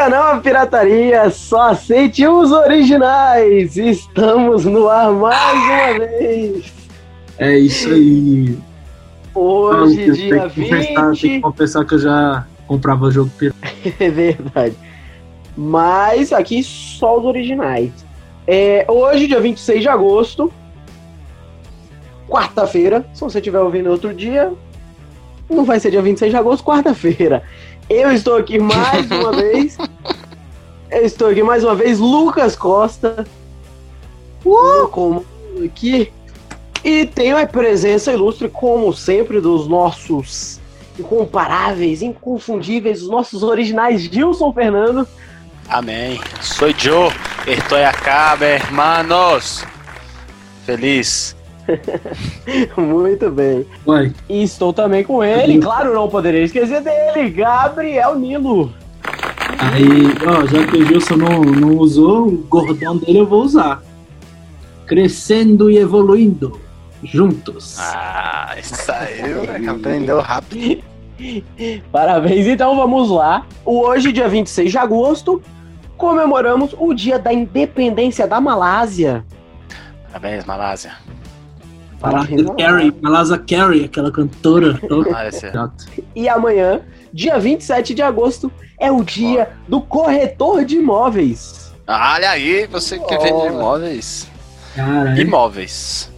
Liga não a pirataria, só aceite os originais. Estamos no ar mais uma vez. É isso aí. Hoje, dia que confessar, 20. tenho que confessar que eu já comprava jogo pirata. É verdade. Mas aqui só os originais. É, hoje, dia 26 de agosto, quarta-feira. Se você estiver ouvindo outro dia, não vai ser dia 26 de agosto, quarta-feira. Eu estou aqui mais uma vez. Eu estou aqui mais uma vez, Lucas Costa. Uh, como aqui. E tenho a presença ilustre, como sempre, dos nossos incomparáveis, inconfundíveis, os nossos originais Gilson Fernando. Amém. Sou eu. Estoy acá, hermanos. Feliz. Muito bem. E estou também com ele, claro, não poderia esquecer dele, Gabriel Nilo. aí, ó, já que o Gilson não, não usou, o gordão dele eu vou usar. Crescendo e evoluindo. Juntos. Ah, isso aí, moleque, aprendeu rápido. Parabéns, então vamos lá. Hoje, dia 26 de agosto, comemoramos o dia da independência da Malásia. Parabéns, Malásia. Malasa Carey, Malasa Carey, aquela cantora. Ah, esse é. E amanhã, dia 27 de agosto, é o dia do corretor de imóveis. Olha aí, você que Oh. vende imóveis. Caralho. Imóveis.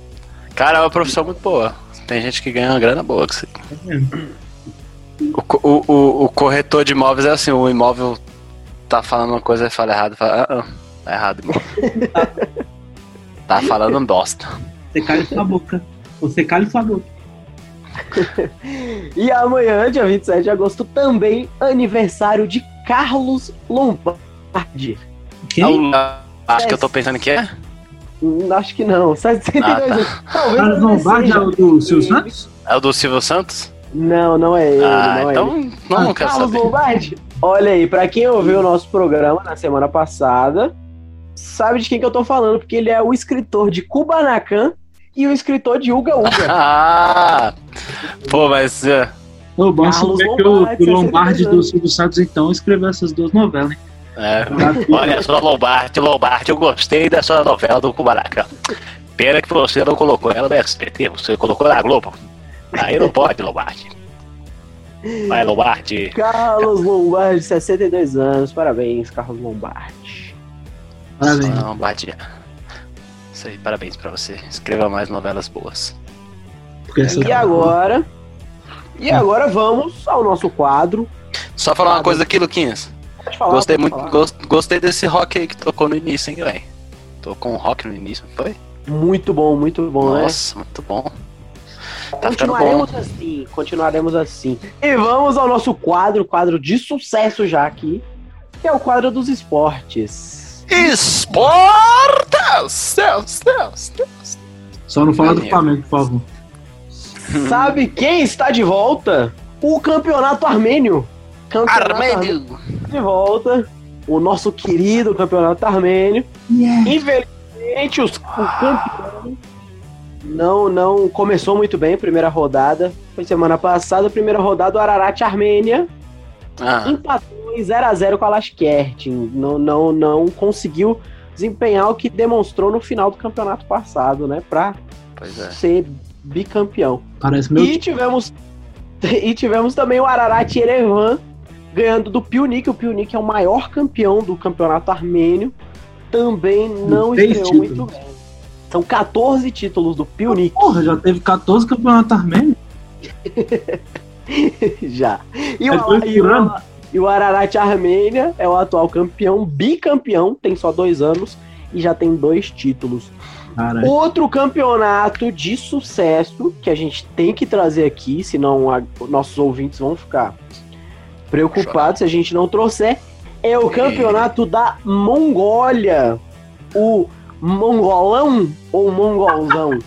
Cara, é uma profissão muito boa. Tem gente que ganha uma grana boa com isso aí. O, o, o, o corretor de imóveis é assim, o imóvel tá falando uma coisa e fala errado, fala, ah, ah, tá errado, imóvel. tá falando bosta. Você cala sua boca. Você cala sua boca. E amanhã, dia 27 de agosto, também aniversário de Carlos Lombardi. Quem? Ah, Acho que eu tô pensando que é. Hum, Acho que não, 72 Ah, tá. anos. Talvez Carlos não Lombardi é seja. o do Silvio Santos? É o do Silvio Santos? Não, não é ele, ah, não é então ele. não, não quero Carlos saber. Lombardi. Olha aí, pra quem ouviu o nosso programa na semana passada, sabe de quem que eu tô falando, porque ele é o escritor de Kubanacan e o escritor de Uga Uga. Ah! Pô, mas. é, Ô, bom que o, o Lombardi 62 do. Silvio Santos, então, escreveu essas duas novelas, hein? É, olha só, Lombardi, Lombardi, eu gostei dessa novela do Kubanacan. Pena que você não colocou ela no SBT, você colocou na Globo. Aí não pode, Lombardi. Vai, Lombardi. Carlos Lombardi, 62 anos. Parabéns, Carlos Lombardi. Parabéns. Lombardi. Isso aí, parabéns pra você. Escreva mais novelas boas. E agora? E agora vamos ao nosso quadro. Só falar uma coisa aqui, Luquinhas. Pode falar, Gostei pode muito, falar. gos- gostei desse rock aí que tocou no início, hein, velho. Tocou um rock no início, não foi? Muito bom, muito bom, né? Nossa, muito bom. Tá ficando bom. Continuaremos assim, continuaremos assim. E vamos ao nosso quadro, quadro de sucesso já aqui, que é o quadro dos esportes. Esportes! Deus, Deus, Deus. Só não fala do. Flamengo, por favor. Sabe quem está de volta? O campeonato armênio. Campeonato Armênio. de volta. O nosso querido campeonato armênio. Infelizmente, os, o campeão não, não começou muito bem a primeira rodada. Foi semana passada, a primeira rodada, o Ararat Armênia Ah, empatou em 0x0 com a Lashkert. Não, não, não conseguiu desempenhar o que demonstrou no final do campeonato passado, né? Pra pois é. ser bicampeão. Parece meu E tivemos, e tivemos também o Ararat Yerevan ganhando do Piunik. O Piunik é o maior campeão do campeonato armênio. Também não estreou muito bem. São 14 títulos do Piunik Porra, já teve 14 campeonatos armênios? já. E o, É e o-? E o Ararat Armênia é o atual campeão, bicampeão, tem só dois anos e já tem dois títulos. Caralho. Outro campeonato de sucesso que a gente tem que trazer aqui, senão a- nossos ouvintes vão ficar preocupados se a gente não trouxer, é o campeonato da Mongólia. O mongolão ou mongolzão?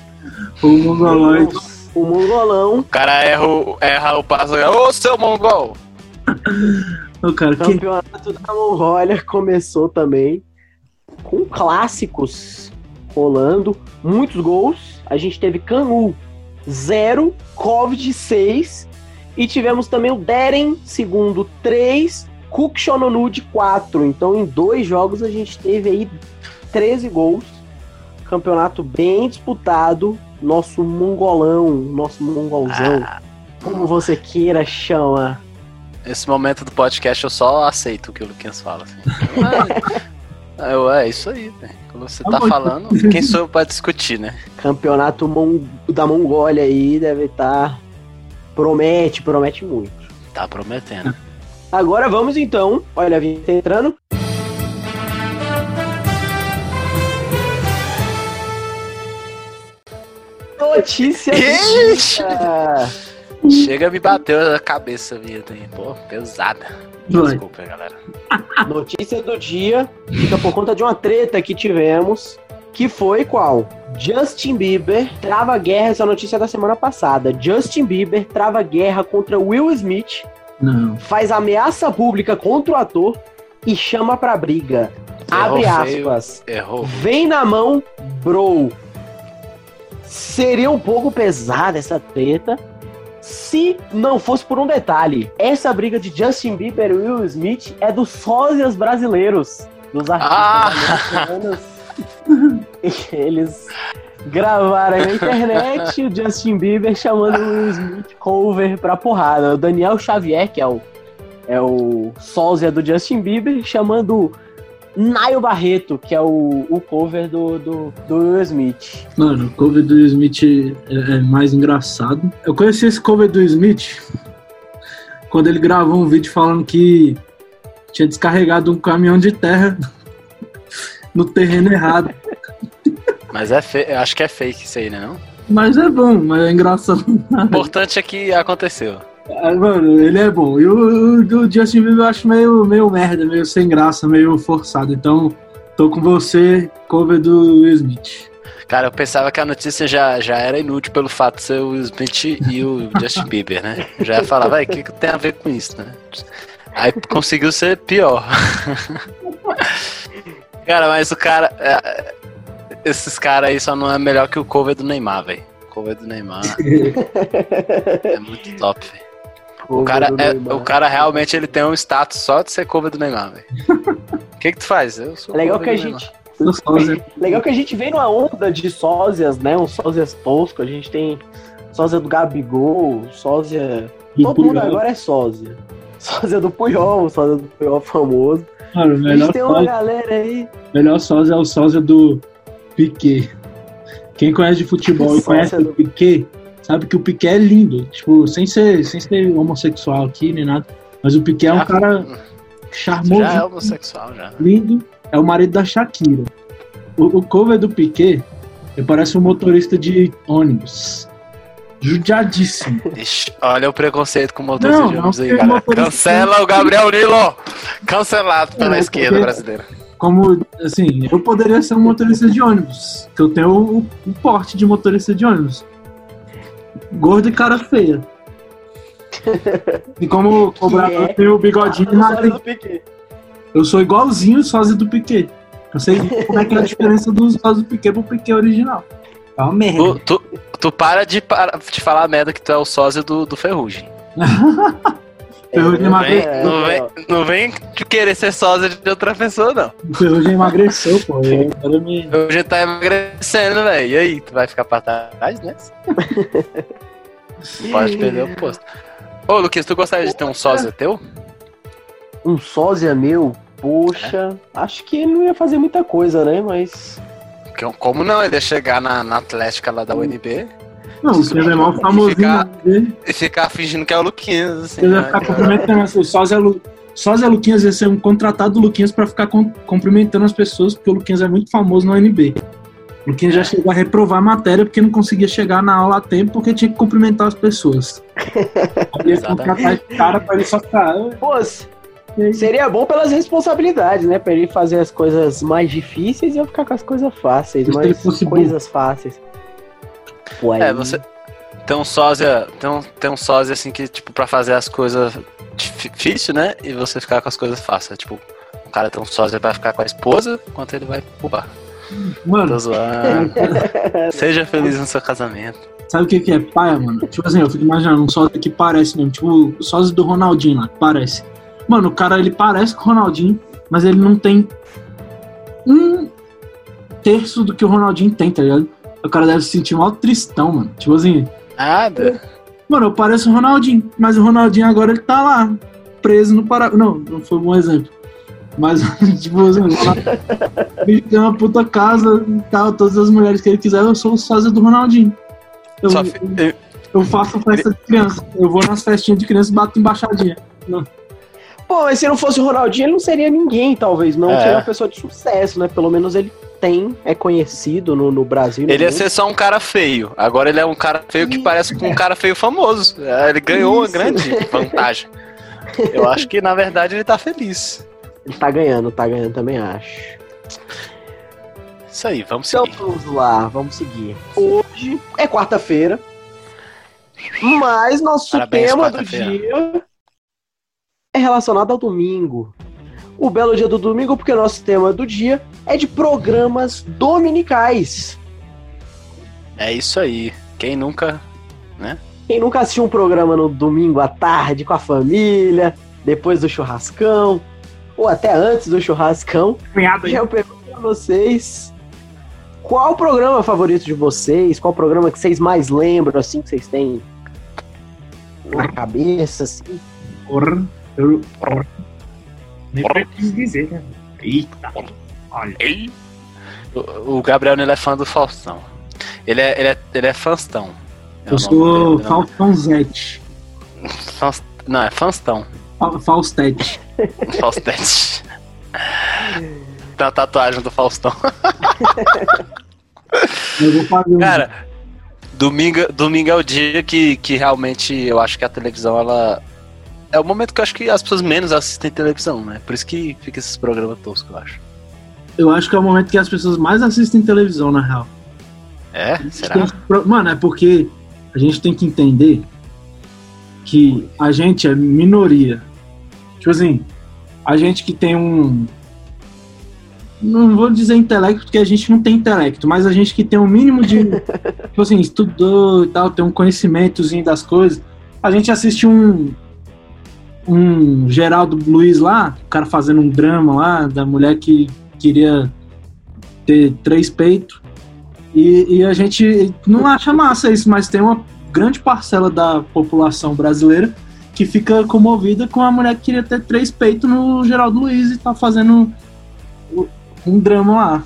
O mongoloide. O mongolão, O cara erra erra o passo. Ô, seu mongol! Ô, cara, que... campeonato da Mongólia começou também com clássicos rolando, muitos gols. A gente teve Canu 0, Covid 6 e tivemos também o Deren segundo 3, Cook Shononu de 4. Então, em dois jogos, a gente teve aí 13 gols. Campeonato bem disputado. Nosso mongolão, nosso mongolzão, Ah, como você queira chama. Nesse momento do podcast eu só aceito o que o Luquinhas fala. Assim. Mas, eu, é isso aí, velho. Quando você tá falando, quem sou eu pra discutir, né? Campeonato Mon- da Mongólia aí deve estar. Promete, promete muito. Tá prometendo. Agora vamos então. Olha a vinheta entrando. Notícia Ixi! Chega, me bateu a cabeça, vinheta aí. Pô, pesada. Desculpa, galera. Notícia do dia fica por conta de uma treta que tivemos. Que foi qual? Justin Bieber trava guerra, essa notícia é da semana passada. Justin Bieber trava guerra contra Will Smith, Não. faz ameaça pública contra o ator e chama pra briga. Abre Errou feio. aspas. Errou. Vem na mão, bro. Seria um pouco pesada essa treta se não fosse por um detalhe. Essa briga de Justin Bieber e Will Smith é dos sósias brasileiros, dos Ah! artistas americanos. Eles gravaram na internet o Justin Bieber chamando o Will Smith cover pra porrada. O Daniel Xavier, que é o, é o sósia do Justin Bieber, chamando Nayo Barreto, que é o, o cover do, do, do Will Smith. Mano, o cover do Smith é, é mais engraçado. Eu conheci esse cover do Smith quando ele gravou um vídeo falando que tinha descarregado um caminhão de terra no terreno errado. Mas é fe... acho que é fake isso aí, né? Não? Mas é bom, mas é engraçado. O importante é que aconteceu. Ah, Mano, ele é bom. E o, Justin Bieber eu acho meio, meio merda, meio sem graça, meio forçado. Então, tô com você, cover do Will Smith. Cara, eu pensava que a notícia já, já era inútil pelo fato de ser o Will Smith e o Justin Bieber, né? Já ia falar, vai, o que, que tem a ver com isso, né? Aí conseguiu ser pior. cara, mas o cara. é, esses caras aí só não é melhor que o cover do Neymar, velho. O cover do Neymar é muito top, velho. O cara, é, o cara realmente ele tem um status só de ser cover do Neymar, velho. O que, que tu faz? Eu sou Legal cover que a Neymar. gente. Legal que a gente vem numa onda de sósias, né? Um sósias tosco. A gente tem sósia do Gabigol, sósia. Do Todo mundo Puyol. agora é sósia. Sósia do Puyol, sósia do Puyol famoso. Mano, A gente tem uma sósia, galera aí. melhor sósia é o sósia do Piquet. Quem conhece de futebol e conhece do- o Piquet, sabe que o Piquet é lindo. Tipo, sem ser, sem ser homossexual aqui nem nada. Mas o Piquet é um Já- cara charmoso, Já é homossexual, já. lindo. É o marido da Shakira. O, o cover do Piquet, parece um motorista de ônibus. Judiadíssimo. Ixi, olha o preconceito com o motorista Não, de ônibus aí, galera. Cancela o Gabriel Nilo! Cancelado pela É, esquerda brasileira. Como, assim, eu poderia ser um motorista de ônibus. Que eu tenho o, o porte de motorista de ônibus. Gordo e cara feia. E como o cobrador é tem o bigodinho a Piquet. Eu sou igualzinho o sósia do Piquet. Eu sei como é que é a diferença do sósia do Piquet pro Piquet original. É uma merda. Tu, tu, tu para de, para de falar merda que tu é o sósia do, do Ferrugem. Ferrugem Não vem, não, vem, não vem de querer ser sósia de outra pessoa, não. O Ferrugem emagreceu, pô. Eu me... Hoje tá emagrecendo, velho. E aí, tu vai ficar pra trás, né? Não pode perder o posto. Ô, Luquinhas, tu gostaria de ter um sósia teu? Um sósia meu, poxa, acho que não ia fazer muita coisa, né? Mas. Que- Como não? Ele ia chegar na, na Atlética lá da UNB Não, o Kevin é mal famosinho. Ficar- né? e ficar fingindo que é o Luquinhas, assim. Ele vai né? ficar cumprimentando as pessoas. Sósia, Lu... Sósia Luquinhas ia ser um contratado do Luquinhas pra ficar com- cumprimentando as pessoas, porque o Luquinhas é muito famoso no UNB. O Luquinhas já chegou a reprovar a matéria porque não conseguia chegar na aula a tempo porque tinha que cumprimentar as pessoas. Ia contratar esse cara pra ele só ficar. "Ah, Pô, se- seria bom pelas responsabilidades, né? Pra ele fazer as coisas mais difíceis e eu ficar com as coisas fáceis, mas coisas fáceis. Pô, aí... É, você tem um sósia, tem um, tem um sósia assim que, tipo, pra fazer as coisas difícil, né? E você ficar com as coisas fáceis. Tipo, o cara tem um sósia pra ficar com a esposa enquanto ele vai pro bar. Tô Mano, zoando. Seja feliz no seu casamento. sabe o que, que é paia, mano? Tipo assim, eu fico imaginando um sósia que parece mesmo, tipo o sósia do Ronaldinho lá, que parece. Mano, o cara ele parece com o Ronaldinho, mas ele não tem um terço do que o Ronaldinho tem, tá ligado? O cara deve se sentir mal tristão, mano. Tipo assim, Nada. mano, eu pareço o Ronaldinho, mas o Ronaldinho agora ele tá lá, preso no Paraguai. Não, não foi um bom exemplo. Mas, tipo assim, ele tem uma puta casa e tal, todas as mulheres que ele quiser, eu sou o sósia do Ronaldinho. Eu, eu, eu faço festa de criança. Eu vou nas festinhas de criança e bato embaixadinha. Pô, mas se não fosse o Ronaldinho, ele não seria ninguém, talvez. Não É. seria uma pessoa de sucesso, né? Pelo menos ele tem, é conhecido no, no Brasil. no Ele ia mundo. ser só um cara feio. Agora ele é um cara feio que parece com um cara feio famoso. É, Ele ganhou uma Isso. grande vantagem. Eu acho que, na verdade, ele tá feliz. Ele tá ganhando, tá ganhando, também acho. Isso aí, vamos Então seguir. vamos lá, vamos seguir. Hoje é quarta-feira, mas nosso Parabéns, tema do dia é relacionado ao domingo. O belo dia do domingo, porque nosso tema do dia é de programas dominicais. É isso aí. Quem nunca. Quem nunca assistiu um programa no domingo à tarde com a família, depois do churrascão, ou até antes do churrascão, Cunhado já eu pergunto pra vocês qual o programa favorito de vocês? Qual o programa que vocês mais lembram, assim, que vocês têm na cabeça, assim? Porra, eu. Porra. Nem preciso dizer, né? Eita. Olha. Ei. O, o Gabriel ele é fã do Faustão. Ele é, ele é, ele é fãstão. É Eu sou não. Faustãozete. Faust- Não, é fãstão. Fa- Faustete. Faustete. Tem a tatuagem do Faustão. Eu vou fazer um. Cara, domingo, domingo é o dia que, que realmente eu acho que a televisão, ela. É o momento que eu acho que as pessoas menos assistem televisão, né? Por isso que fica esses programas toscos, eu acho. Eu acho que é o momento que as pessoas mais assistem televisão, na real. É? Será? Mano, é porque a gente tem que entender que a gente é minoria. Tipo assim, a gente que tem um. Não vou dizer intelecto, porque a gente não tem intelecto, mas a gente que tem um mínimo de. tipo assim, estudou e tal, tem um conhecimentozinho das coisas. A gente assiste um. Um Geraldo Luiz lá, o cara fazendo um drama lá, da mulher que queria ter três peitos. E, e a gente não acha massa isso, mas tem uma grande parcela da população brasileira que fica comovida com a mulher que queria ter três peitos no Geraldo Luiz e tá fazendo um drama lá.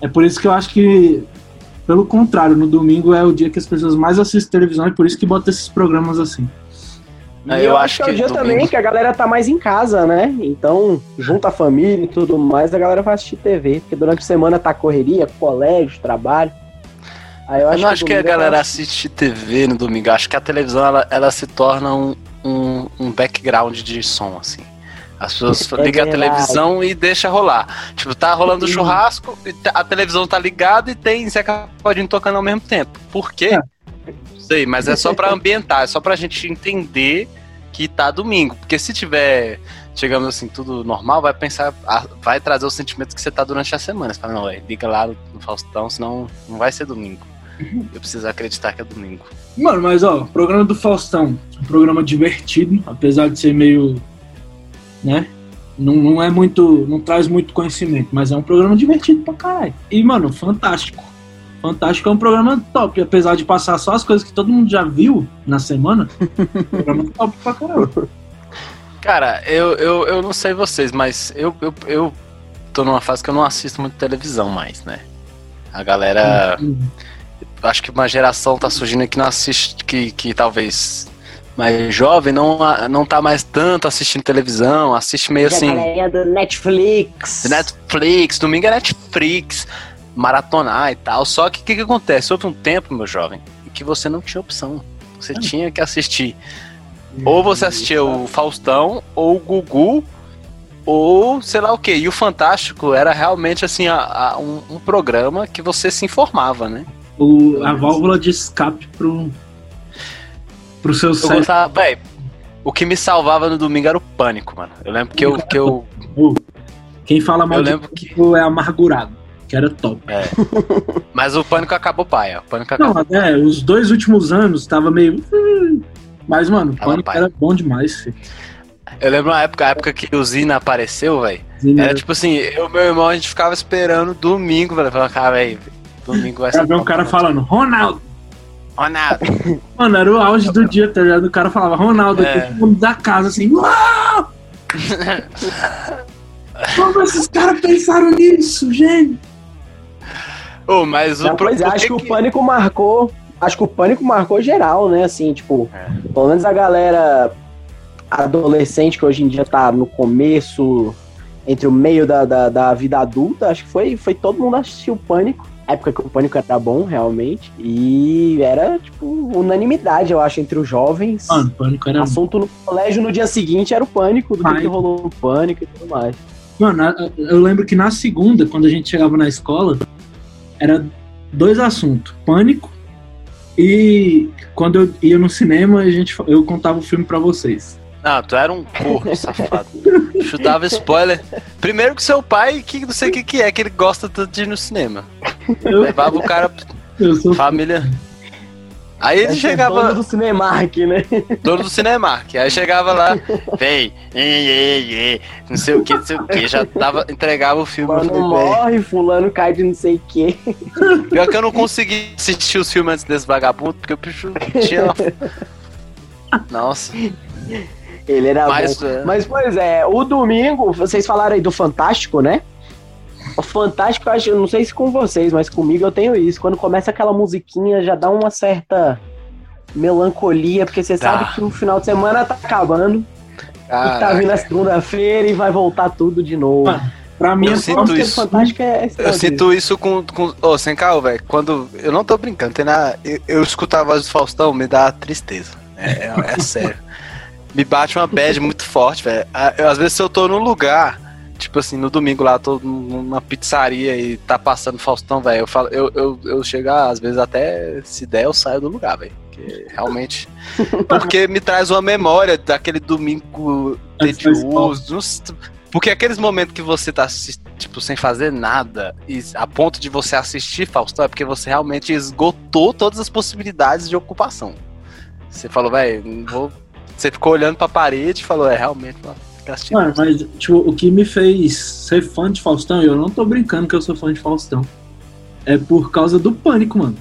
É por isso que eu acho que, pelo contrário, no domingo é o dia que as pessoas mais assistem televisão e por isso que bota esses programas assim. É, E eu acho é o que dia domingo- também que a galera tá mais em casa, né? Então, junta a família e tudo mais, a galera vai assistir TV, porque durante a semana tá correria, colégio, trabalho. Aí eu Eu acho não acho que a domingo é galera mais- assiste TV no domingo. Eu Acho que a televisão ela, ela se torna um, um, um background de som, assim. As pessoas É ligam a televisão e deixa rolar. Tipo, tá rolando Sim. churrasco, tá- a televisão tá ligada e tem Zeca Pagodinho tocando ao mesmo tempo. Por quê? É. Sei, mas é só pra ambientar, é só pra gente entender que tá domingo. Porque se tiver, digamos assim, tudo normal, vai pensar, vai trazer o sentimento que você tá durante a semana. Você fala, não, ué, liga lá no, Faustão, senão não vai ser domingo. Eu preciso acreditar que é domingo. Mano, mas ó, programa do Faustão, um programa divertido, apesar de ser meio. né? Não, não é muito. não traz muito conhecimento, mas é um programa divertido pra caralho. E, mano, fantástico. Fantástico é um programa top, apesar de passar só as coisas que todo mundo já viu na semana. programa top pra caralho. Cara, eu, eu, eu não sei vocês, mas eu, eu, eu tô numa fase que eu não assisto muito televisão mais, né? A galera. acho que uma geração tá surgindo que não assiste, que, que talvez mais jovem não, não tá mais tanto assistindo televisão, assiste meio Já assim. a do Netflix. Netflix, domingo é Netflix, maratonar e tal. Só que o que, que acontece? Houve um tempo, meu jovem, em que você não tinha opção. Você tinha que assistir. Ou você assistia o Faustão, ou o Gugu, ou sei lá o que. E o Fantástico era realmente assim a- a- um, um programa que você se informava, né? O, a válvula de escape pro. pro seu Eu cérebro. gostava, o que me salvava no domingo era o pânico, mano. Eu lembro que eu. Que eu, Quem fala mal eu lembro que. é amargurado, que era top. Mas o pânico acabou paia. O pânico Não, acabou. é, os dois últimos anos tava meio. hum, Mas, mano, Tava Pânico pai. era bom demais, filho. Eu lembro uma época, a época que o Zina apareceu, velho. Era tipo assim, eu e meu irmão, a gente ficava esperando domingo, velho. Falava, cara, velho, domingo vai ser. ver um cara falando, Ronaldo. Ronaldo. Mano, era o auge do dia, tá ligado? O cara falava, Ronaldo, É. todo mundo da casa, assim, uau! Como esses caras pensaram nisso, gente? Ô, mas o pro- pois é, acho que, que o pânico marcou. Acho que o pânico marcou geral, né? Assim, tipo, É. pelo menos a galera adolescente que hoje em dia tá no começo, entre o meio da, da, da vida adulta, acho que foi, foi todo mundo assistir o pânico. A época que o pânico era bom, realmente. E era, tipo, unanimidade, eu acho, entre os jovens. Mano, pânico era. Assunto no colégio no dia seguinte era o pânico, do que rolou no pânico e tudo mais. Mano, eu lembro que na segunda, quando a gente chegava na escola, era dois assuntos: pânico e quando eu ia no cinema, a gente, eu contava o filme pra vocês. Não, tu era um corno, safado. Chutava spoiler. Primeiro que seu pai, que não sei o que, que é, que ele gosta tanto de ir no cinema. Eu, Levava o cara, eu sou família. Aí ele Esse é chegava, dono do Cinemark, né? dono do Cinemark. Aí chegava lá, vem, ei, ei, ei, não sei o que, não sei o que. Já tava, entregava o filme. "Véi, morre, fulano cai de não sei o quê. Pior que eu não consegui assistir os filmes antes desse vagabundo, porque o bicho tinha. Nossa. Ele era Mas, bom. é. Mas, pois é, o domingo, vocês falaram aí do Fantástico, né? O Fantástico, eu não sei se com vocês, mas comigo eu tenho isso. Quando começa aquela musiquinha, já dá uma certa melancolia, porque você Tá. sabe que o final de semana tá acabando, e tá Caraca. vindo a segunda-feira e vai voltar tudo de novo. Mano, pra mim, Eu é sinto isso. Fantástico é Eu sinto isso com. com ô, sem carro, velho. Quando. Eu não tô brincando, tem nada. Eu, eu escutar a voz do Faustão, me dá tristeza. É, é, é sério. Me bate uma bad muito forte, velho. Ah, Às vezes, se eu tô num lugar, tipo assim, no domingo lá, tô numa pizzaria e tá passando Faustão, velho. Eu, falo, eu, eu, eu chego, às vezes, até se der, eu saio do lugar, velho. Porque realmente. Porque me traz uma memória daquele domingo tedioso. Porque aqueles momentos que você tá tipo, sem fazer nada, e a ponto de você assistir Faustão, é porque você realmente esgotou todas as possibilidades de ocupação. Você falou, velho, vou. Você ficou olhando pra parede e falou, é realmente, mano, Mano, mas tipo, o que me fez ser fã de Faustão, e eu não tô brincando que eu sou fã de Faustão, é por causa do pânico, mano.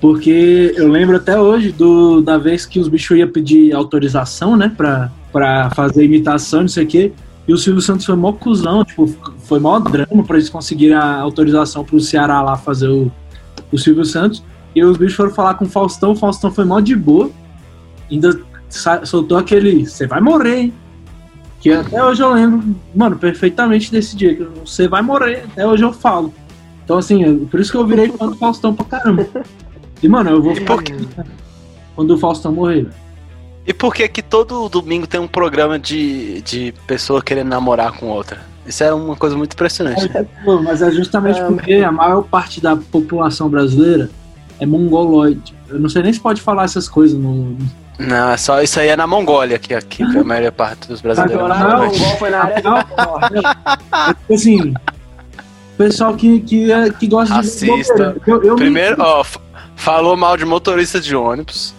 Porque eu lembro até hoje do, da vez que os bichos iam pedir autorização, né, pra, pra fazer imitação, não sei o quê. E o Silvio Santos foi mó cuzão, tipo, foi mó drama pra eles conseguirem a autorização pro Ceará lá fazer o, o Silvio Santos. E os bichos foram falar com o Faustão, o Faustão foi mó de boa. Ainda soltou aquele, você vai morrer, hein? Que até hoje eu lembro, mano, perfeitamente desse dia. que Você vai morrer, até hoje eu falo. Então, assim, eu- por isso que eu virei fã do Faustão pra caramba. E, mano, eu vou E por ficar quando o Faustão morrer. velho. E por que que todo domingo tem um programa de, de pessoa querendo namorar com outra? Isso é uma coisa muito impressionante. Pô, mas é justamente Ah, porque a maior parte da população brasileira é mongoloide. Eu não sei nem se pode falar essas coisas no. Não, é só isso aí é na Mongólia, que aqui que a maioria parte dos brasileiros. Agora, Não. o gol foi na área tipo assim. Pessoal que, que, é- que gosta de. Assista. Eu, eu me- Primeiro, ó, f- falou mal de motorista de ônibus.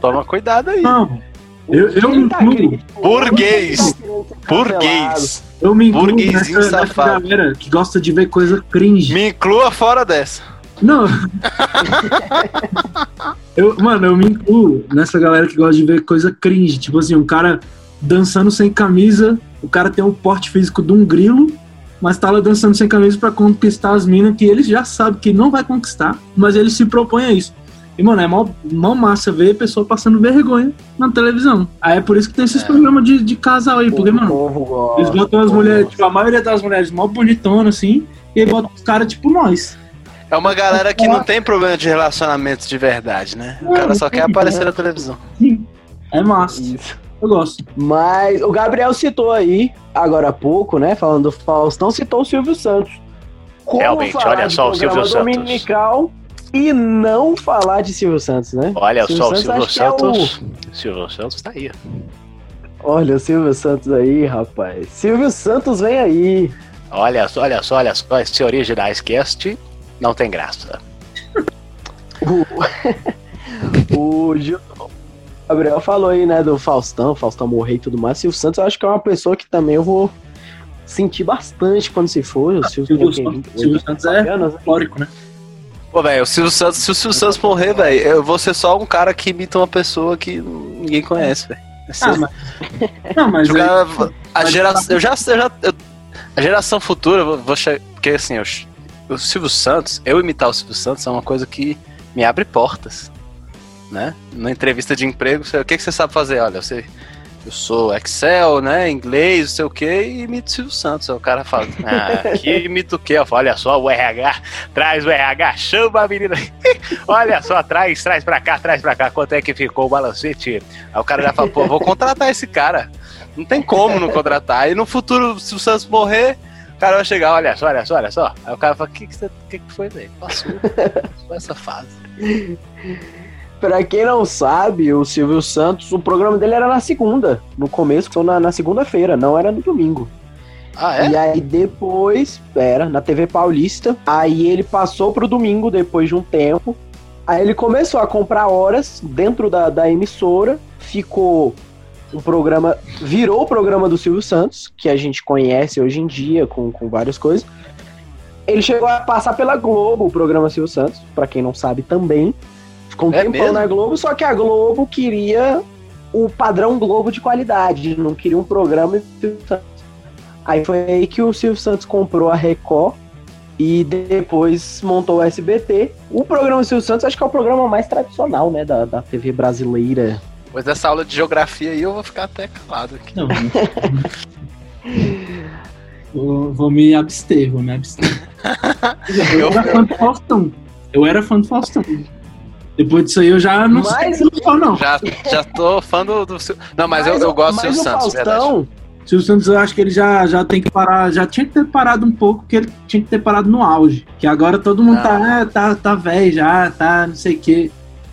Toma cuidado aí. Não. Eu, eu, me tá incluo? Burguês. Tá? Burguês. eu me incluo burguesinho nessa, nessa safado. galera que gosta de ver coisa cringe. Me inclua fora dessa. Não. eu, mano, eu me incluo nessa galera que gosta de ver coisa cringe. Tipo assim, um cara dançando sem camisa, o cara tem o porte físico de um grilo, mas tá lá dançando sem camisa pra conquistar as minas que ele já sabe que não vai conquistar, mas ele se propõe a isso. E, mano, é mó, mó massa ver a pessoa passando vergonha na televisão. Aí é por isso que tem esses É. programas de, de casal aí, porque, mano, eles botam as mulheres, tipo, a maioria das mulheres mó bonitonas, assim, e botam os caras tipo nós. É uma galera que não tem problema de relacionamentos de verdade, né? O cara só quer aparecer na televisão. Sim. É massa. Isso. Eu gosto. Mas o Gabriel citou aí, agora há pouco, né? Falando do Faustão, citou o Silvio Santos. Como Realmente, olha de só o Silvio Santos. dominical e não falar de Silvio Santos, né? Olha Silvio só, o Santos Silvio acho que é o- Santos. Silvio Santos tá aí. Olha o Silvio Santos aí, rapaz. Silvio Santos vem aí. Olha só, olha só, olha só. Esse Originais Cast não tem graça. O, o, Gil- Gabriel falou aí, né, do Faustão, Faustão morrer e tudo mais. Silvio Santos, eu acho que é uma pessoa que também eu vou sentir bastante quando se for. O Silvio, Silvio, Silvio Santos é folclórico, né? Pô, velho, o Silvio Santos, se o Silvio Santos morrer, velho, eu vou ser só um cara que imita uma pessoa que ninguém conhece, velho. Ah, mas... Não, mas é- cara, a geração, eu já, eu já eu- a geração futura, eu vou, vou che- porque assim, eu- o Silvio Santos, eu imitar o Silvio Santos é uma coisa que me abre portas, né? Na entrevista de emprego, você- o que, que você sabe fazer? Olha, você, eu sou Excel, né? Inglês, não sei o que, e imito o Silvio Santos. Aí o cara fala, ah, que imito o quê? Eu falo, olha só, o RH, traz o RH, chama a menina. olha só, traz, traz pra cá, traz pra cá, quanto é que ficou o balancete? Aí o cara já fala, pô, vou contratar esse cara. Não tem como não contratar. E no futuro, se o Santos morrer, cara vai chegar, olha só, olha só, olha só. Aí o cara fala, o que, que, você- que, que foi, velho? Passou, passou essa fase. Pra quem não sabe, o Silvio Santos, o programa dele era na segunda. No começo, foi na, na segunda-feira, não era no domingo. Ah, é? E aí depois, era, na TV Paulista. Aí ele passou pro domingo depois de um tempo. Aí ele começou a comprar horas dentro da, da emissora. Ficou um programa. Virou o programa do Silvio Santos, que a gente conhece hoje em dia, com, com várias coisas. Ele chegou a passar pela Globo, o programa Silvio Santos, pra quem não sabe também. Ficou um É tempão na Globo, só que a Globo queria o padrão Globo de qualidade, não queria um programa do Silvio Santos. Aí foi aí que o Silvio Santos comprou a Record e depois montou o SBT. O programa Silvio Santos acho que é o programa mais tradicional, né, da, da TV brasileira. Depois dessa aula de geografia aí, eu vou ficar até calado aqui. Não. vou, vou me abster, vou me abster. Eu era fã do Faustão. Eu era fã do Faustão. Depois disso aí eu já não Mas- sei se eu sou, não. Já, já tô fã do, do Não, mas, eu, eu gosto do mas Silvio o Santos, verdade. Faustão, Silvio Santos, eu acho que ele já, já tem que parar, já tinha que ter parado um pouco, porque ele tinha que ter parado no auge. Que agora todo mundo Não. tá, é, tá, tá velho já, tá não sei o quê.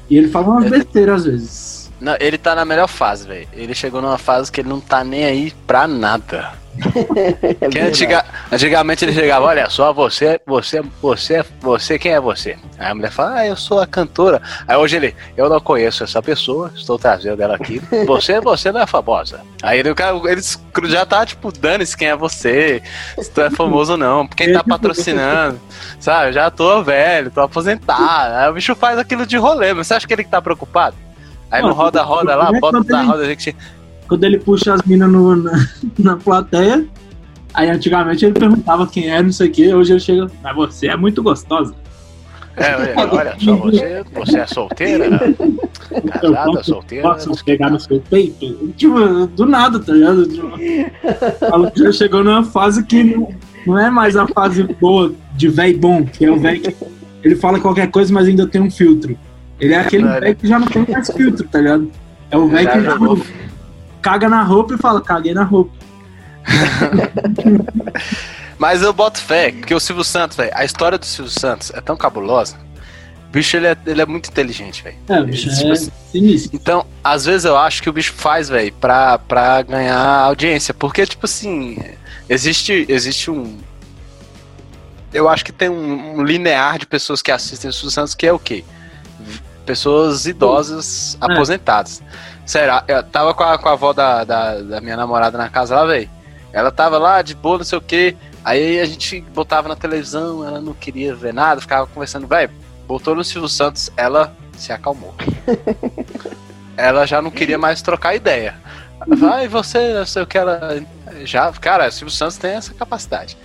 E ele fala umas Ele- besteiras às vezes. Não, ele tá na melhor fase, velho. Ele chegou numa fase que ele não tá nem aí pra nada. é antiga- antigamente ele chegava, olha só, você, você, você, você, quem é você? Aí a mulher fala, ah, eu sou a cantora. Aí hoje ele, eu não conheço essa pessoa, estou trazendo ela aqui. Você, você não é famosa. Aí ele, o cara, ele já tá, tipo, dane-se quem é você, se tu é famoso ou não, quem tá patrocinando, sabe? Já tô velho, tô aposentado. Aí o bicho faz aquilo de rolê, mas você acha que ele que tá preocupado? Aí Não, roda-roda lá, é bota na roda, a gente. Quando ele puxa as minas na, na plateia, aí antigamente ele perguntava quem é, não sei o quê, hoje ele chega, mas você é muito gostosa. É, olha, só, você, você é solteira? Eu Casada, posso, solteira? posso pegar no seu peito? Tipo, do nada, tá ligado? Tipo, já chegou numa fase que não, não é mais a fase boa de velho bom, que é o velho que ele fala qualquer coisa, mas ainda tem um filtro. Ele é aquele ele- velho que já não tem mais filtro, tá ligado? É o velho que tipo, caga na roupa e fala, caguei na roupa. Mas eu boto fé, porque o Silvio Santos, velho, a história do Silvio Santos é tão cabulosa. O bicho, ele é, ele é muito inteligente, velho. É, o bicho Tipo é assim, sinistro. Então, às vezes eu acho que o bicho faz, velho, pra, pra ganhar audiência. Porque, tipo assim, existe, existe um. Eu acho que tem um, um linear de pessoas que assistem o Silvio Santos que é o quê? Pessoas idosas É. aposentadas. Sério, eu tava com a, com a avó da, da, da minha namorada na casa lá, velho. Ela tava lá de boa, não sei o quê. Aí a gente botava na televisão, ela não queria ver nada, ficava conversando, velho. Botou no Silvio Santos, ela se acalmou. ela já não queria mais trocar ideia. Vai, você, não sei o que ela. Já, cara, o Silvio Santos tem essa capacidade.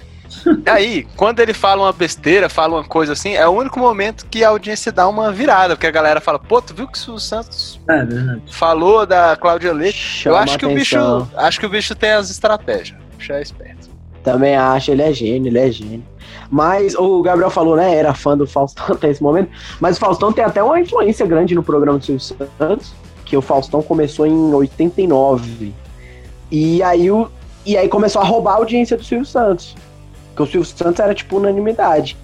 E aí, quando ele fala uma besteira, fala uma coisa assim, é o único momento que a audiência dá uma virada, porque a galera fala, pô, tu viu que o Silvio Santos É falou da Cláudia Leite? Eu acho que o bicho. atenção. Acho que o bicho tem as estratégias. O bicho é esperto. Também acho, ele é gênio, ele é gênio. Mas o Gabriel falou, né? Era fã do Faustão até esse momento. Mas o Faustão tem até uma influência grande no programa do Silvio Santos, que o Faustão começou em 89. E aí, o, e aí começou a roubar a audiência do Silvio Santos. Porque o Silvio Santos era tipo unanimidade.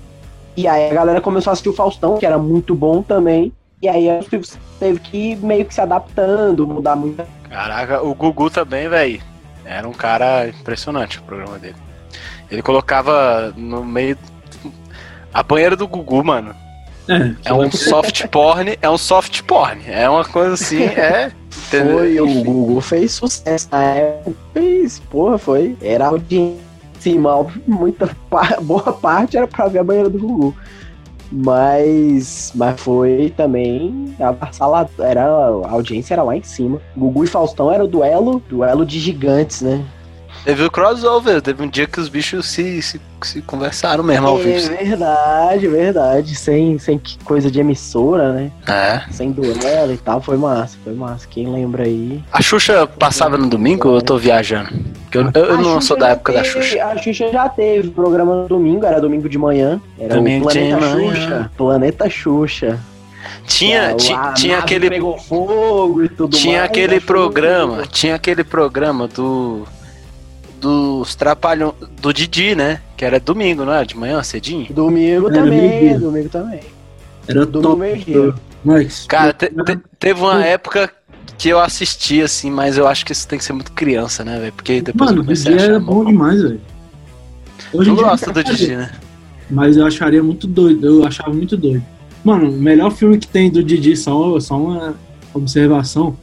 E aí a galera começou a assistir o Faustão, que era muito bom também. E aí o Silvio Santos teve que ir meio que se adaptando, mudar muita Caraca, o Gugu também, velho. Era um cara impressionante o programa dele. Ele colocava no meio. A banheira do Gugu, mano. É, É um soft porn, é um soft porn. É uma coisa assim, é. Foi, o Google fez sucesso na época. Fez, porra, foi. Era audiência, muita boa parte era pra ver a banheira do Google. Mas, mas foi também a sala era a audiência era lá em cima. Gugu e Faustão era o duelo, duelo de gigantes, né? Teve o crossover, teve um dia que os bichos se, se, se conversaram mesmo ao vivo. É verdade, verdade. Sem, sem coisa de emissora, né? É. Sem duelo e tal. Foi massa, foi massa. Quem lembra aí? A Xuxa passava no domingo ou eu tô viajando? Porque eu, eu, eu não sou da época teve, da Xuxa. A Xuxa já teve programa no domingo, era domingo de manhã. Era Domingo o de Planeta manhã. Xuxa. Planeta Xuxa. Tinha, tinha aquele. Pegou fogo e tudo Tinha mais, aquele programa, tinha aquele programa do. Dos Trapalhões. Do Didi, né? Que era domingo, não era? De manhã, cedinho? Domingo Era também, domingo também. Era Domingo top. meio-dia. Mas, Cara, te- te- teve uma época que eu assisti, assim, mas eu acho que isso tem que ser muito criança, né, velho? Porque depois mano, eu comecei a Didi achar. era bom demais, velho. Hoje eu do acharia, Didi, né? Mas eu acharia muito doido, eu achava muito doido. Mano, o melhor filme que tem do Didi, só, só uma observação,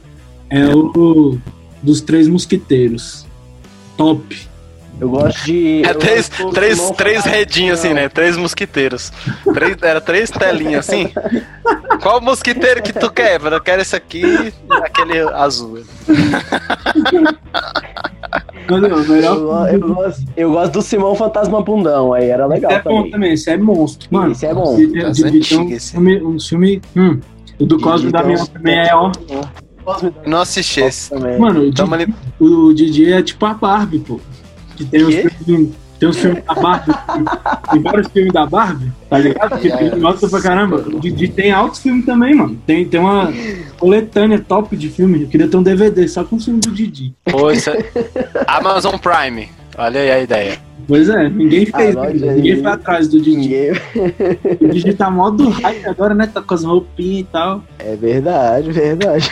é o dos Três Mosquiteiros. Top. Eu gosto de. É três, três, três redinhos, assim, né? Três mosquiteiros. Três, era três telinhas, assim. Qual mosquiteiro que tu quer? Eu quero esse aqui e aquele azul. Eu, go- eu gosto, eu gosto do Simão Fantasma Bundão, aí era legal é bom também. esse é monstro. Mano, Esse é bom. Didi- Das Didi tem um esse. filme, um filme. Hum, o do Cosme Didi da Minha também é, ó. Não assisti esse. também. Mano, o Didi, o Didi é tipo a Barbie, pô. Que tem Quê? filmes. Tem uns filmes da Barbie. tem vários filmes da Barbie, tá ligado? Que Yeah. tem gosta pra caramba. O Didi tem altos filmes também, mano. Tem, tem uma coletânea top de filme. Eu queria ter um DVD só com os filmes do Didi. Pô, isso é... Amazon Prime. Olha aí a ideia. Pois é, ninguém fez. Né? aí. ninguém foi atrás do Didi. Ninguém- O Didi tá mó do hype agora, né? Tá com as roupinhas e tal. É verdade, verdade.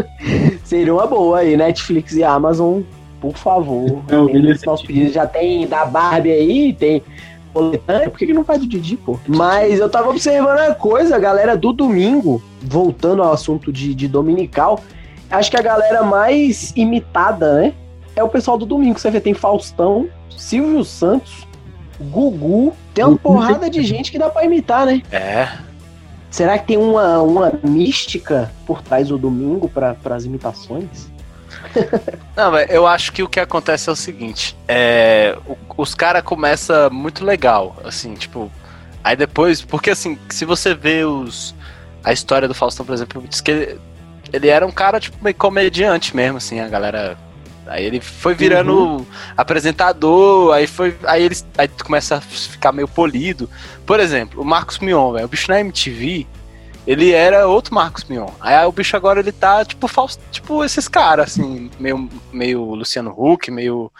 Seria uma boa aí, Netflix e Amazon, por favor. É, o Tem William esse nosso pedido. Já tem da Barbie aí, tem coletânea. Por que, que não faz do Didi, pô? Mas eu tava observando uma coisa, a galera do domingo, voltando ao assunto de, de dominical, acho que a galera mais imitada, né? É o pessoal do domingo. Você vê, tem Faustão, Silvio Santos, Gugu. Tem uma porrada de gente que dá pra imitar, né? É. Será que tem uma, uma mística por trás do domingo para as imitações? Não, mas eu acho que o que acontece é o seguinte: é, o- os caras começam muito legal, assim, tipo. Aí depois, porque assim, se você vê os. A história do Faustão, por exemplo, diz que ele, ele era um cara, tipo, meio comediante mesmo, assim, a galera. Aí ele foi virando apresentador, aí foi. Aí ele aí começa a ficar meio polido. Por exemplo, o Marcos Mion, velho, o bicho na MTV, ele era outro Marcos Mion. Aí o bicho agora ele tá tipo Faust, tipo esses caras assim, meio meio Luciano Huck, meio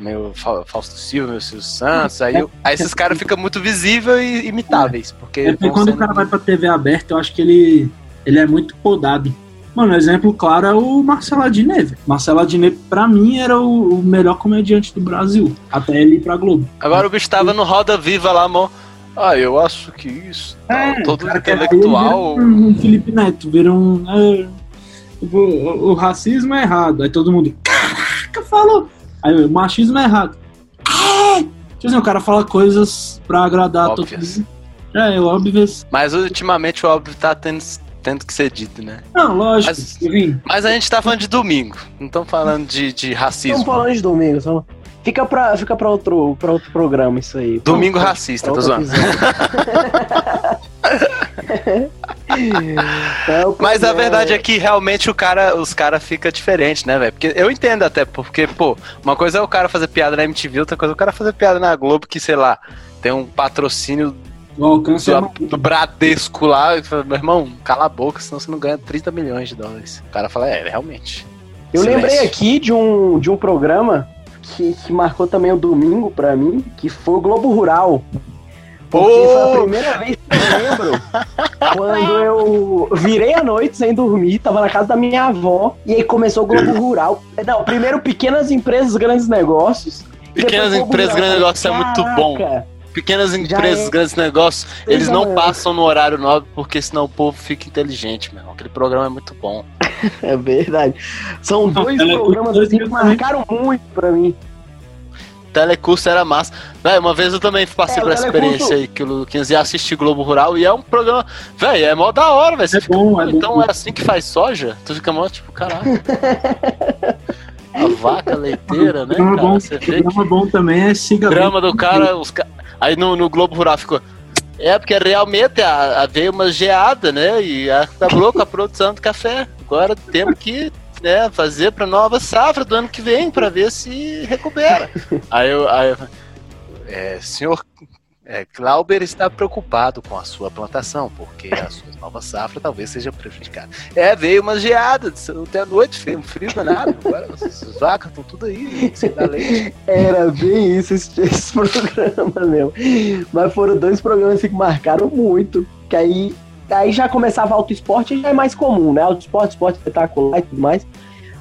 meio Fa- Fausto Silva, meio Silvio Santos. Aí, aí esses caras ficam muito visíveis e imitáveis, porque É porque quando o sendo- cara vai pra TV aberta, eu acho que ele, ele é muito podado. Mano, um exemplo claro é o Marcelo Adnet. Marcelo Adnet, pra mim, era o, o melhor comediante do Brasil. Até ele ir pra Globo. Agora o bicho tava no Roda Viva lá, mó. Ah, eu acho que isso. todo É, cara, aí ele intelectual. Um, um Felipe Neto, vira um. é, o, o- o racismo é errado. Aí todo mundo. Caraca, falou! Aí o machismo é errado. É! Tipo assim, o cara fala coisas pra agradar Óbvias. todo mundo. É, óbvio. Mas ultimamente o óbvio tá tendo, tendo que ser dito, né? Não, lógico. Mas- Mas a gente tá falando de domingo. Não estamos falando de, de racismo. Estamos falando de domingo, só... fica para fica pra outro, pra outro programa isso aí. Domingo Pra- racista, pra tô outro zoando. episódio. É, Mas a verdade é que realmente o cara, os caras ficam diferentes, né, velho? Porque eu entendo até, porque, pô, uma coisa é o cara fazer piada na MTV, outra coisa é o cara fazer piada na Globo, que, sei lá, tem um patrocínio o alcance é do, do Bradesco lá, e fala, meu irmão, cala a boca, senão você não ganha 30 milhões de dólares. O cara fala, é, realmente. Eu Silêncio. lembrei aqui de um, de um programa que, que marcou também o domingo pra mim, que foi o Globo Rural. Porque Pô! foi a primeira vez que eu lembro quando eu virei a noite sem dormir, tava na casa da minha avó, e aí começou o Globo Rural. Não, primeiro pequenas empresas, grandes negócios. Pequenas empresas, grandes negócios é muito bom. Caraca, Pequenas empresas, é- grandes negócios, eles da não manhã. passam no horário nobre porque senão o povo fica inteligente, meu. Aquele programa é muito bom. É verdade. São dois é programas assim, que também. marcaram muito pra mim. Telecurso era massa. Véi, uma vez eu também passei É, essa Telecurso- experiência aí que o Luquinhas ia assistir Globo Rural e é um programa. Véi, é mó da hora, velho. É fica, bom, "Pô, é bom. então é assim que faz soja? Tu fica mó tipo, caralho. A vaca leiteira, né? Cara? bom, Você vê que programa bom também é Siga Bem. drama do cara, os ca... aí no, no Globo Rural ficou. É, porque realmente a, a veio uma geada, né? E acabou com a produção de café. Agora temos que né, fazer para nova safra do ano que vem para ver se recupera. aí eu. Aí eu é, senhor é, Glauber está preocupado com a sua plantação, porque a sua nova safra talvez seja prejudicada. É, veio uma geada, até a noite, frio, um frio danado. Agora as vacas estão tudo aí, sem dar leite. Era bem isso, esse, esse programa, meu. Mas foram dois programas assim, que marcaram muito. Que aí, aí já começava auto esporte já é mais comum, né? Auto esporte, esporte espetacular e tudo mais.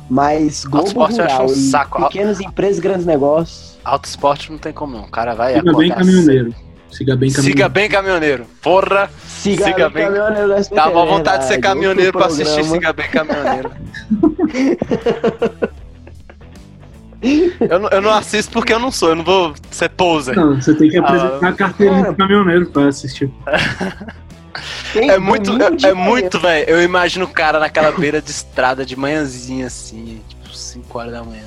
Mas Globo Rural um e saco. pequenas empresas, grandes negócios. Alto esporte não tem como não. O cara vai Siga bem acordar caminhoneiro. Siga bem caminhoneiro. Siga bem caminhoneiro. Porra, Siga, Siga bem bem- caminhoneiro dá uma vontade de ser caminhoneiro pra Outro assistir programa. Siga bem caminhoneiro. eu, não, eu não assisto porque eu não sou, eu não vou ser poser. Não, você tem que apresentar Ah, a carteirinha cara. do caminhoneiro pra assistir. Tem É muito, é, é muito, velho. Eu imagino o cara naquela beira de estrada de manhãzinha, assim, tipo 5 horas da manhã,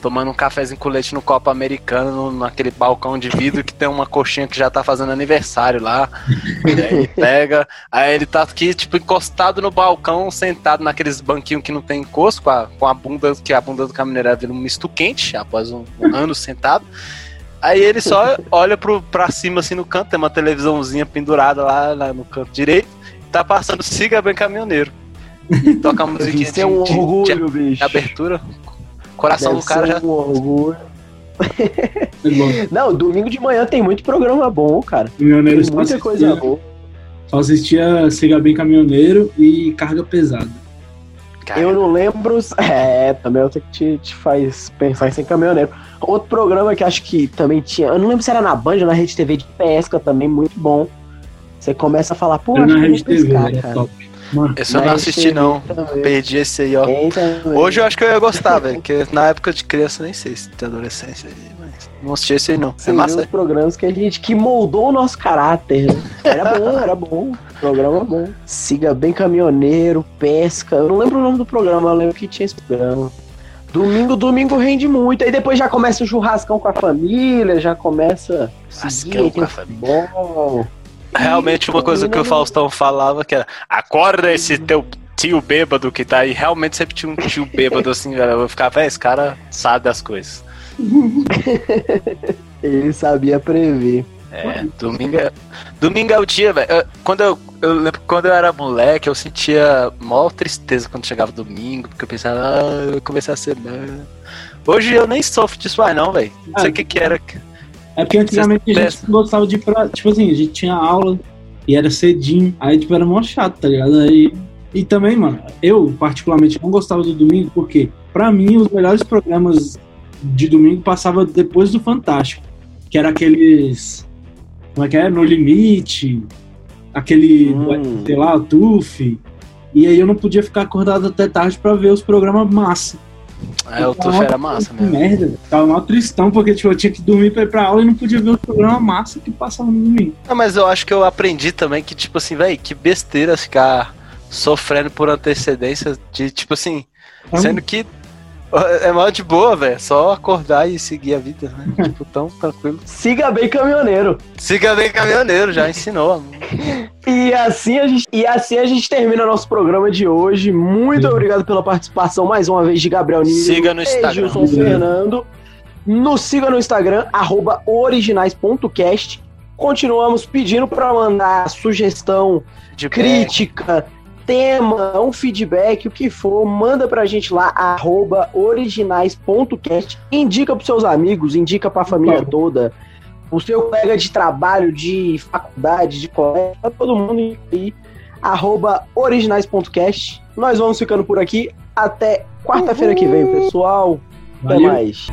tomando um cafezinho com leite no copo americano, no- naquele balcão de vidro que tem uma coxinha que já tá fazendo aniversário lá. E aí ele pega, aí ele tá aqui, tipo, encostado no balcão, sentado naqueles banquinhos que não tem encosto, com a, com a bunda, que a bunda do caminhoneiro vira um misto quente, após um, um ano sentado. Aí ele só olha pro, pra cima, assim, no canto, tem uma televisãozinha pendurada lá, lá no canto direito, tá passando Siga Bem Caminhoneiro. E toca a musiquinha Isso é um de, de- de orgulho, bicho. abertura. Coração Deve do cara ser já... um orgulho. É. Não, domingo de manhã tem muito programa bom, cara. Caminhoneiro Tem muita coisa assistia, boa. só assistia Siga Bem Caminhoneiro e Carga Pesada. Cara, Eu não lembro. É, também eu tenho que te, te faz pensar sem caminhoneiro. Outro programa que acho que também tinha. Eu não lembro se era na Band ou na Rede TV de pesca também, muito bom. Você começa a falar, pô, acho na que eu Rede vou TV, pescar, era cara. top. Esse eu não assisti, não. também. Perdi esse aí, ó. Hoje eu acho que eu ia gostar, velho. Porque na época de criança eu nem sei se tem adolescência aí, mas não assisti esse aí, não. Você É massa. os programas que a gente que moldou o nosso caráter. né? Era bom, era bom. Programa bom. Siga bem caminhoneiro, pesca. Eu não lembro o nome do programa, eu lembro que tinha esse programa. Domingo, domingo rende muito. Aí depois já começa o churrascão com a família, já começa Churrascão seguir, aí com a o família. futebol. Realmente uma coisa que o Faustão falava que era acorda esse teu tio bêbado que tá aí. Realmente sempre tinha um tio bêbado assim, velho. Eu ficava, velho, esse cara sabe das coisas. Ele sabia prever. É, domingo é, domingo é o dia, velho. Quando eu, eu lembro que quando eu era moleque, eu sentia maior tristeza quando chegava domingo, porque eu pensava, ah, eu começar a semana. Hoje eu nem sofro disso mais, não, velho. Não sei Ah, o que que era. É porque antigamente a gente gostava de ir pra. Tipo assim, a gente tinha aula e era cedinho. Aí, tipo, era mó chato, tá ligado? Aí. E também, mano, eu particularmente não gostava do domingo, porque, pra mim, os melhores programas de domingo passavam depois do Fantástico. Que era aqueles. Como é que é? No Limite. Aquele. Hum. Sei lá, o Tuf. E aí eu não podia ficar acordado até tarde pra ver os programas massa. É, o Tuf era massa mesmo. merda. Tava mal tristão, porque tipo, eu tinha que dormir pra ir pra aula e não podia ver o programa massa que passava no domingo. Não, mas eu acho que eu aprendi também que, tipo assim, velho, que besteira ficar sofrendo por antecedência de, tipo assim, sendo que é mal de boa, velho. Só acordar e seguir a vida, né? tipo, tão tranquilo. Siga bem caminhoneiro. Siga bem caminhoneiro, já ensinou. amor. E assim, a gente, e assim a gente termina nosso programa de hoje. Muito Sim. obrigado pela participação mais uma vez de Gabriel Nilo Siga no e Instagram. Gilson Fernando. Nos siga no Instagram, arroba originais.cast. Continuamos pedindo para mandar sugestão, De crítica, tema, um feedback, o que for, manda pra gente lá, arroba originais.cast. Indica pros seus amigos, indica pra família Por toda. O seu colega de trabalho, de faculdade, de colégio, pra todo mundo aí. Arroba originais.cast. Nós vamos ficando por aqui. Até quarta-feira que vem, pessoal. Até Valeu. mais.